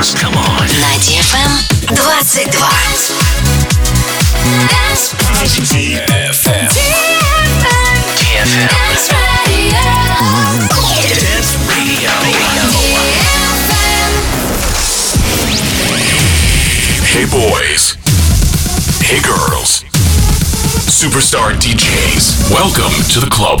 dance. Come on. На DFM 22. DFM. DFM. Dance Radio. Hey boys. Hey girls. Superstar DJs. Welcome to the club.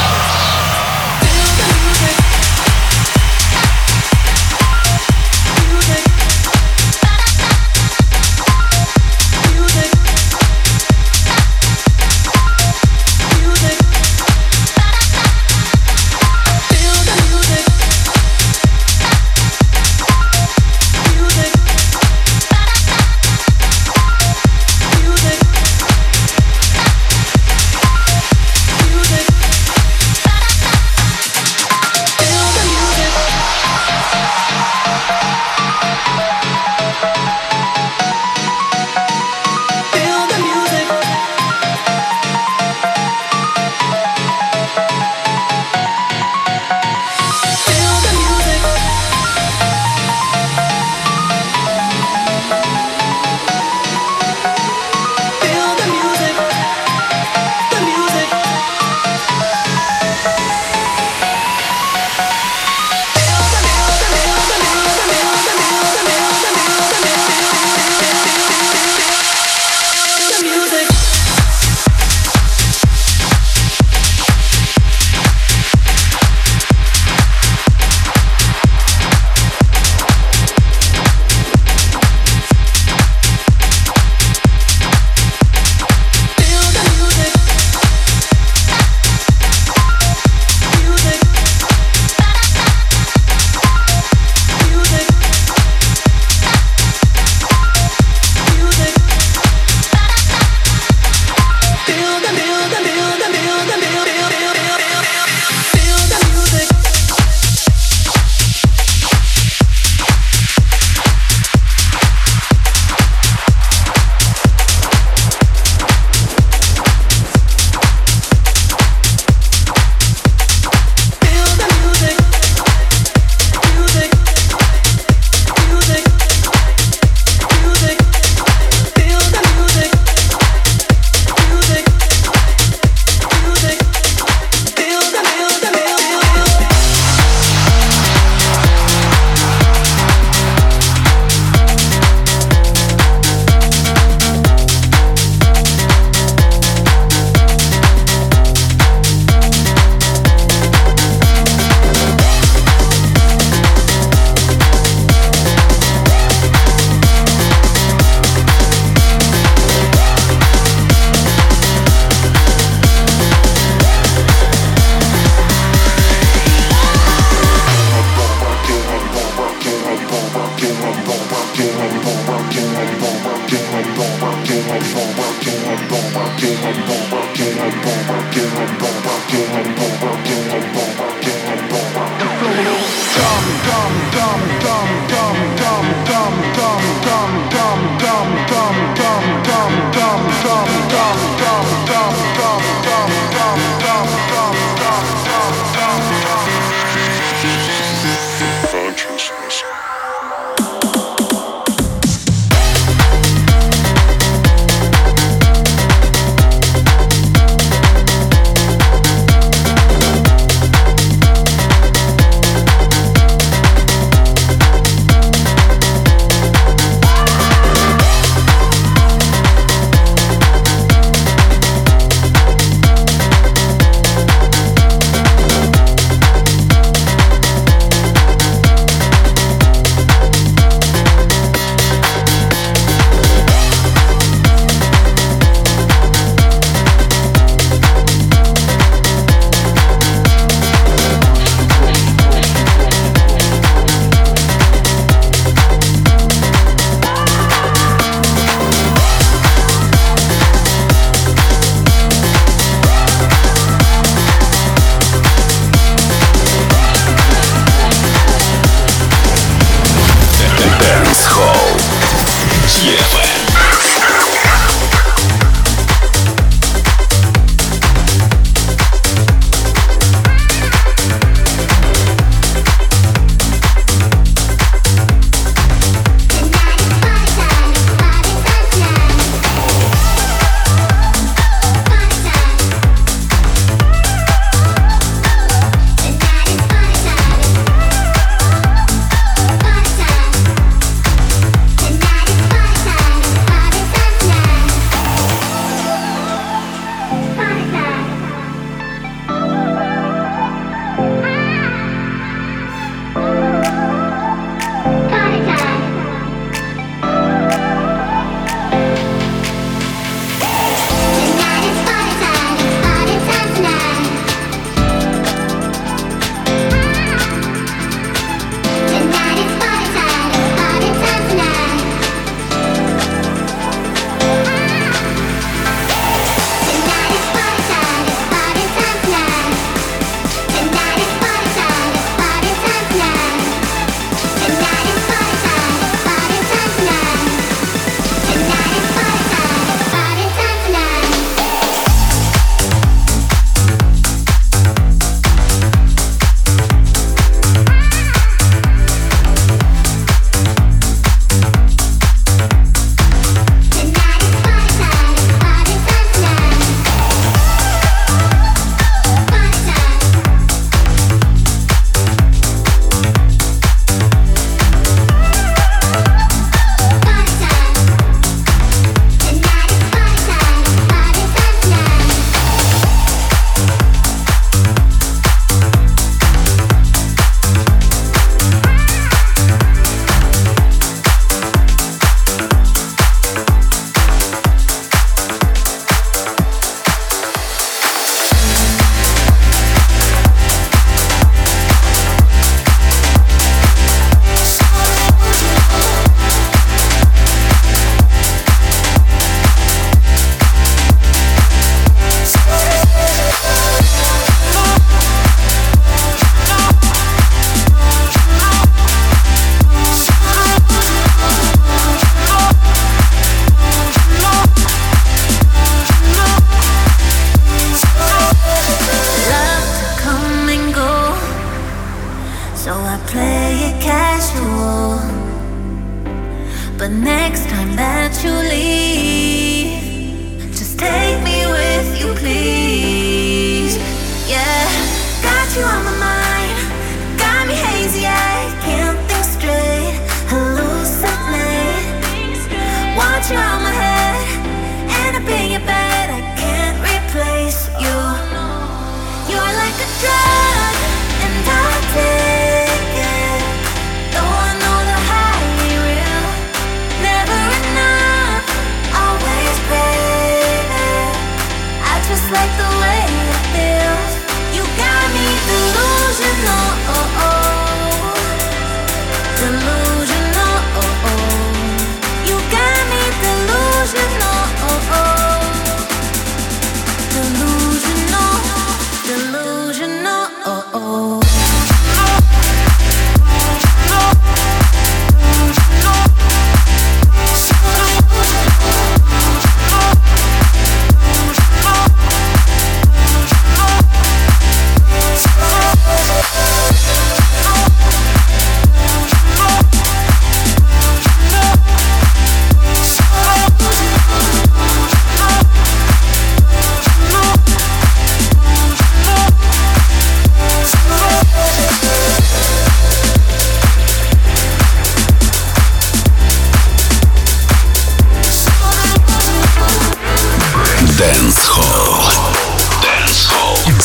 Get on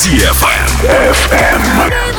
DFM. FM.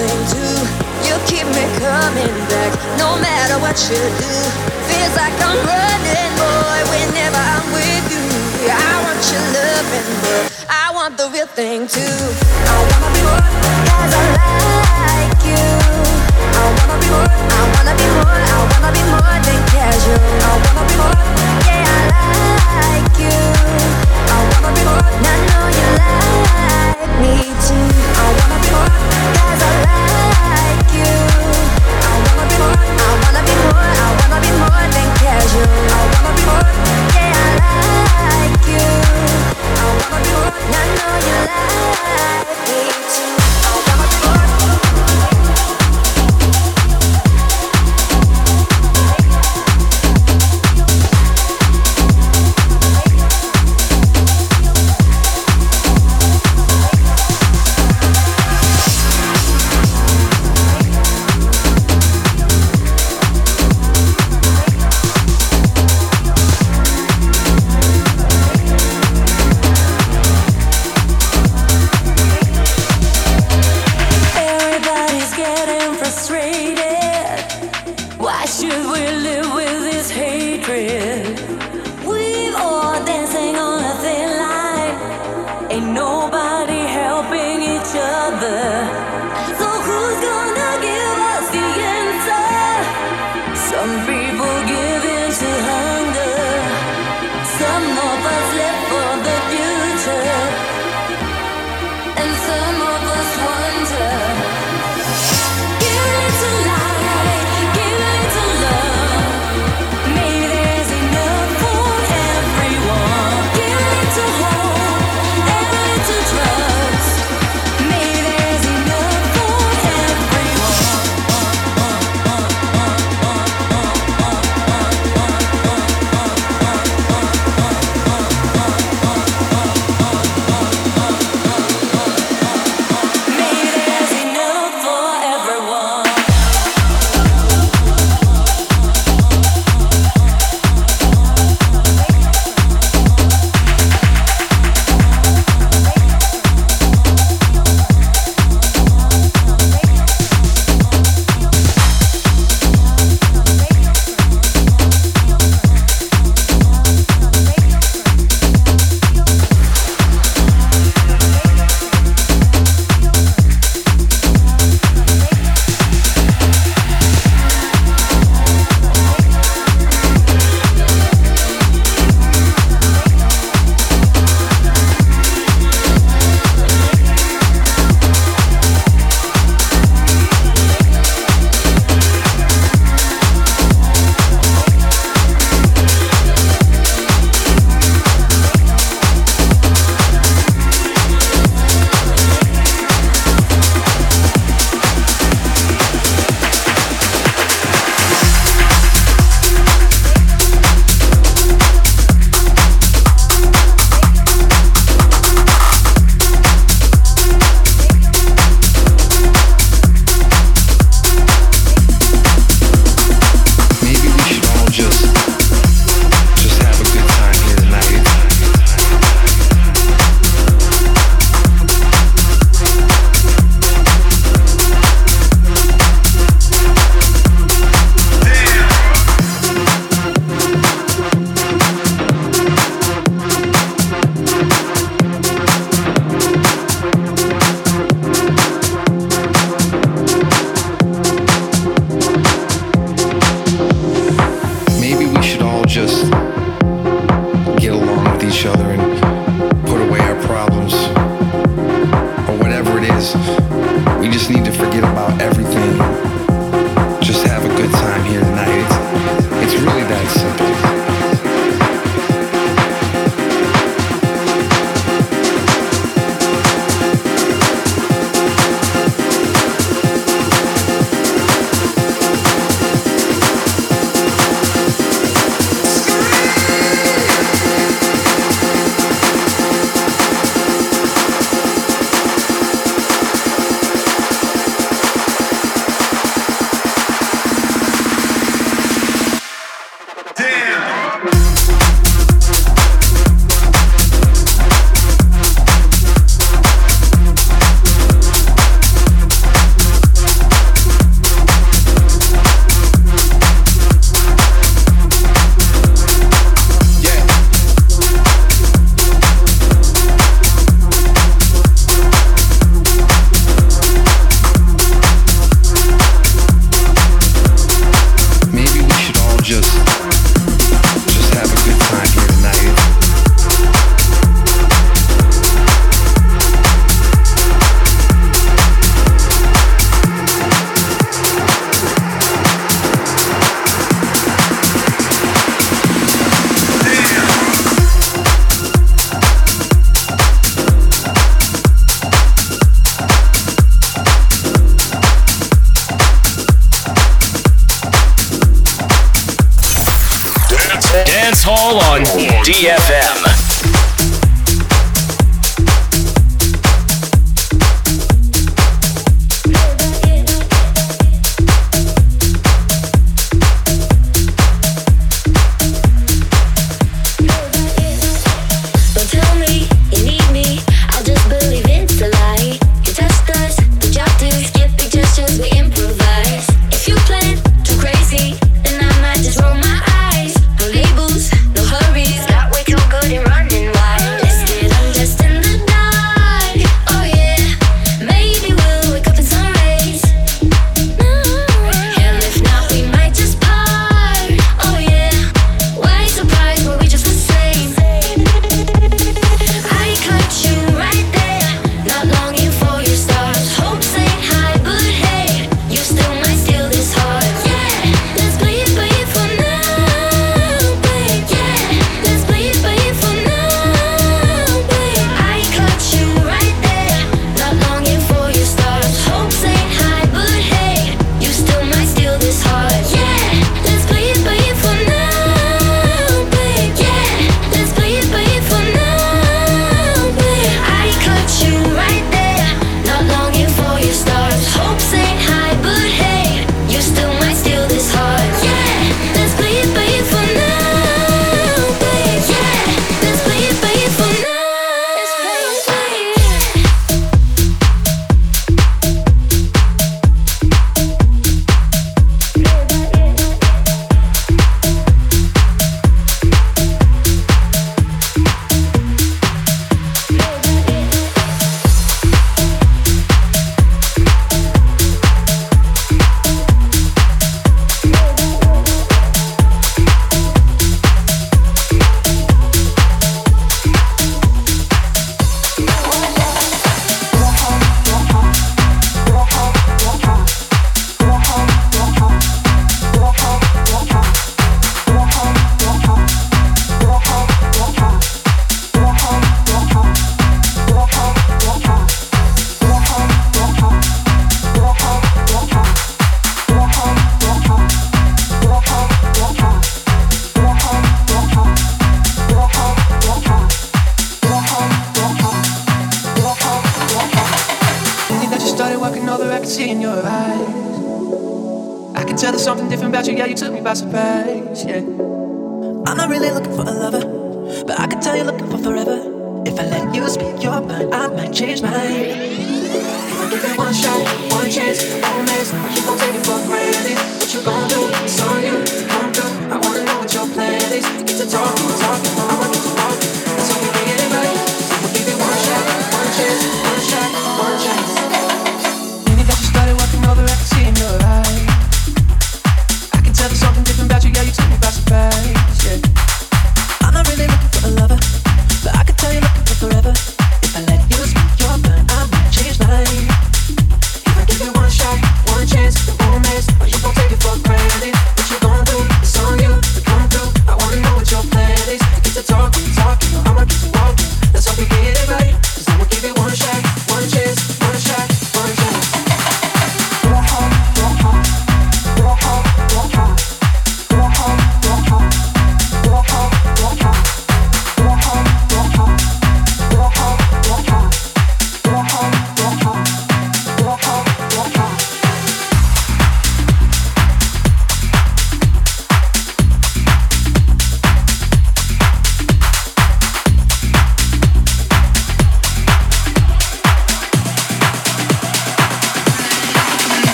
nothing to. You keep me coming back, no matter what you do. Feels like I'm running, boy, whenever I'm with you. I want your loving, but I want the real thing too. I wanna be more as I like you. I wanna be more, I wanna be more, I wanna be more than casual. I wanna be more, yeah, I like you. I wanna be more, I know you like me too. I wanna be more, cause I like I know you like